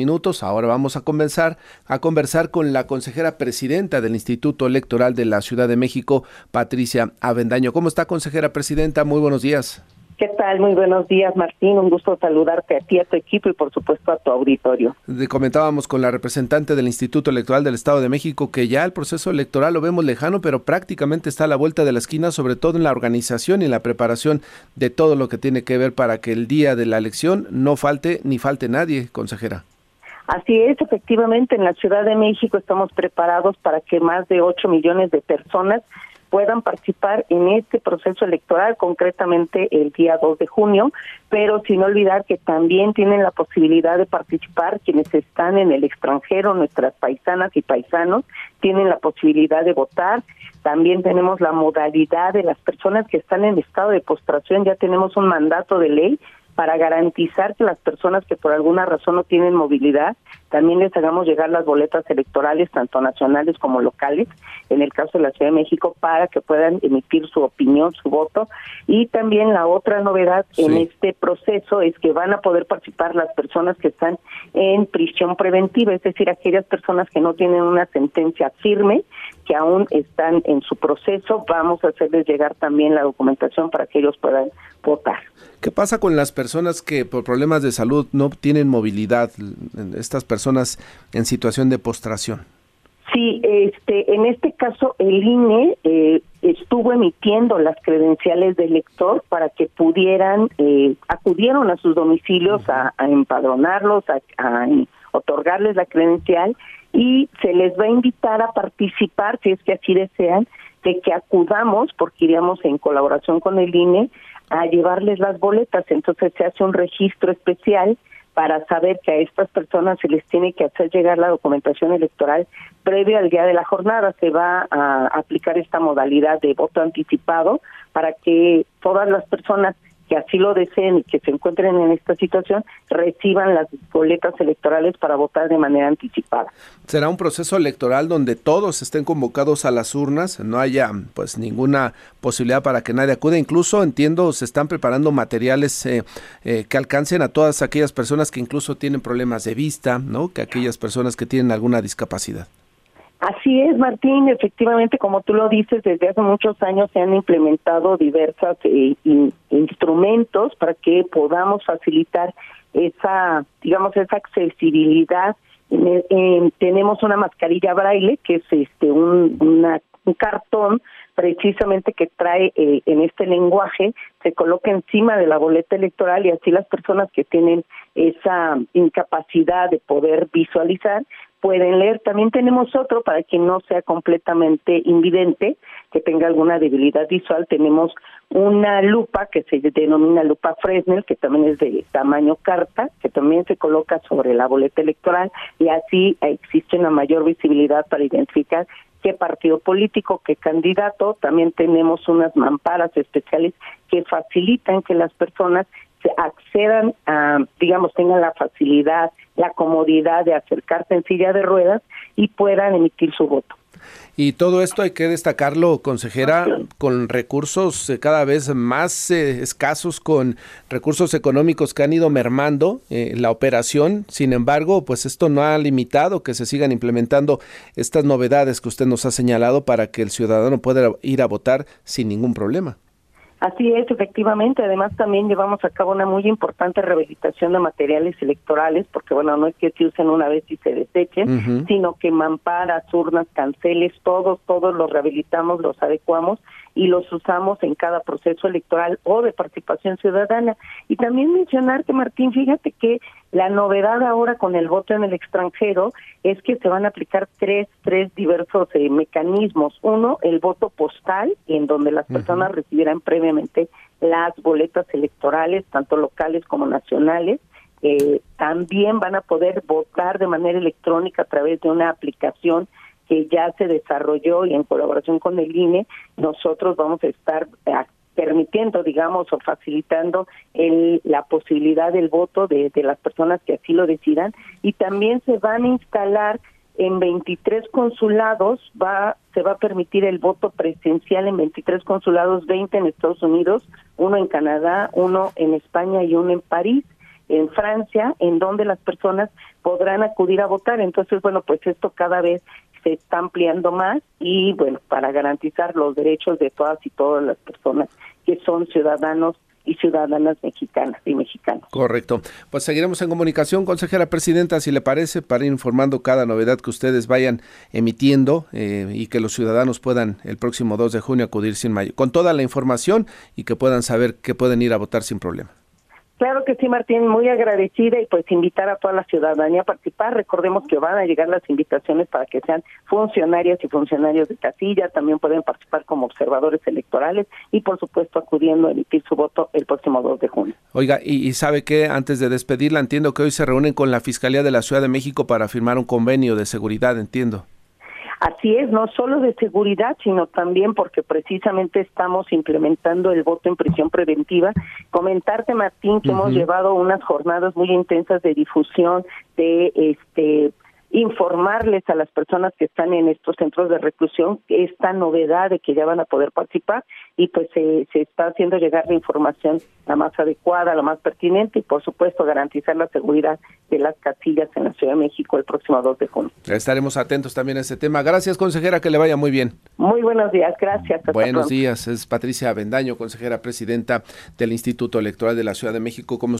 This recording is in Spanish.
minutos. Ahora vamos a conversar, a conversar con la consejera presidenta del Instituto Electoral de la Ciudad de México, Patricia Avendaño. ¿Cómo está, consejera presidenta? Muy buenos días. ¿Qué tal? Muy buenos días, Martín. Un gusto saludarte a ti, a tu equipo y por supuesto a tu auditorio. comentábamos con la representante del Instituto Electoral del Estado de México que ya el proceso electoral lo vemos lejano, pero prácticamente está a la vuelta de la esquina, sobre todo en la organización y en la preparación de todo lo que tiene que ver para que el día de la elección no falte ni falte nadie, consejera. Así es, efectivamente, en la Ciudad de México estamos preparados para que más de 8 millones de personas puedan participar en este proceso electoral, concretamente el día 2 de junio, pero sin olvidar que también tienen la posibilidad de participar quienes están en el extranjero, nuestras paisanas y paisanos, tienen la posibilidad de votar. También tenemos la modalidad de las personas que están en estado de postración, ya tenemos un mandato de ley para garantizar que las personas que por alguna razón no tienen movilidad, también les hagamos llegar las boletas electorales, tanto nacionales como locales, en el caso de la Ciudad de México, para que puedan emitir su opinión, su voto. Y también la otra novedad en este proceso es que van a poder participar las personas que están en prisión preventiva, es decir, aquellas personas que no tienen una sentencia firme, que aún están en su proceso, vamos a hacerles llegar también la documentación para que ellos puedan votar. ¿Qué pasa con las personas que por problemas de salud no tienen movilidad, estas personas en situación de postración? Sí, este, en este caso el INE eh, estuvo emitiendo las credenciales del lector para que pudieran, eh, acudieron a sus domicilios a, empadronarlos, a, otorgarles la credencial y se les va a invitar a participar, si es que así desean, de que acudamos, porque iríamos en colaboración con el INE, a llevarles las boletas. Entonces se hace un registro especial para saber que a estas personas se les tiene que hacer llegar la documentación electoral previo al día de la jornada. Se va a aplicar esta modalidad de voto anticipado para que todas las personas que así lo deseen y que se encuentren en esta situación reciban las boletas electorales para votar de manera anticipada. Será un proceso electoral donde todos estén convocados a las urnas, no haya pues ninguna posibilidad para que nadie acude, incluso entiendo se están preparando materiales eh, eh, que alcancen a todas aquellas personas que incluso tienen problemas de vista, ¿no? Que aquellas personas que tienen alguna discapacidad. Así es, Martín. Efectivamente, como tú lo dices, desde hace muchos años se han implementado diversos eh, instrumentos para que podamos facilitar esa, digamos, esa accesibilidad. tenemos una mascarilla braille, que es este un, un cartón precisamente que trae eh, en este lenguaje, se coloca encima de la boleta electoral y así las personas que tienen esa incapacidad de poder visualizar pueden leer. También tenemos otro para quien no sea completamente invidente, que tenga alguna debilidad visual. Tenemos una lupa que se denomina lupa Fresnel, que también es de tamaño carta, que también se coloca sobre la boleta electoral y así existe una mayor visibilidad para identificar qué partido político, qué candidato. También tenemos unas mamparas especiales que facilitan que las personas accedan a, digamos, tengan la facilidad, la comodidad de acercarse en silla de ruedas y puedan emitir su voto. Y todo esto hay que destacarlo, consejera, con recursos eh, cada vez más eh, escasos, con recursos económicos que han ido mermando eh, la operación. Sin embargo, pues esto no ha limitado que se sigan implementando estas novedades que usted nos ha señalado para que el ciudadano pueda ir a votar sin ningún problema. Así es, efectivamente. Además, también llevamos a cabo una muy importante rehabilitación de materiales electorales, porque, bueno, no es que se usen una vez y se desechen, sino que mamparas, urnas, canceles, todos, todos los rehabilitamos, los adecuamos y los usamos en cada proceso electoral o de participación ciudadana. Y también mencionar que, Martín, fíjate que la novedad ahora con el voto en el extranjero es que se van a aplicar tres, tres diversos eh, mecanismos. Uno, el voto postal, en donde las personas recibirán previamente las boletas electorales, tanto locales como nacionales. Eh, también van a poder votar de manera electrónica a través de una aplicación que ya se desarrolló y en colaboración con el INE, nosotros vamos a estar eh, permitiendo, digamos, o facilitando el, la posibilidad del voto de las personas que así lo decidan y también se van a instalar en 23 consulados va se va a permitir el voto presencial en 23 consulados, 20 en Estados Unidos, uno en Canadá, uno en España y uno en París en Francia, en donde las personas podrán acudir a votar. Entonces, bueno, pues esto cada vez se está ampliando más y bueno, para garantizar los derechos de todas y todas las personas que son ciudadanos y ciudadanas mexicanas y mexicanos. Correcto. Pues seguiremos en comunicación, consejera presidenta, si le parece, para ir informando cada novedad que ustedes vayan emitiendo eh, y que los ciudadanos puedan el próximo 2 de junio acudir sin mayo, con toda la información y que puedan saber que pueden ir a votar sin problema. Claro que sí, Martín, muy agradecida y pues invitar a toda la ciudadanía a participar. Recordemos que van a llegar las invitaciones para que sean funcionarias y funcionarios de casilla, también pueden participar como observadores electorales y por supuesto acudiendo a emitir su voto el próximo 2 de junio. Oiga, y, y sabe que antes de despedirla, entiendo que hoy se reúnen con la Fiscalía de la Ciudad de México para firmar un convenio de seguridad, entiendo. Así es, no solo de seguridad, sino también porque precisamente estamos implementando el voto en prisión preventiva. Comentarte, Martín, que hemos llevado unas jornadas muy intensas de difusión de este informarles a las personas que están en estos centros de reclusión esta novedad de que ya van a poder participar y pues se, se está haciendo llegar la información la más adecuada, la más pertinente y por supuesto garantizar la seguridad de las casillas en la Ciudad de México el próximo 2 de junio. Estaremos atentos también a este tema. Gracias, consejera, que le vaya muy bien. Muy buenos días, gracias. buenos días, es Patricia Avendaño, consejera presidenta del Instituto Electoral de la Ciudad de México. Como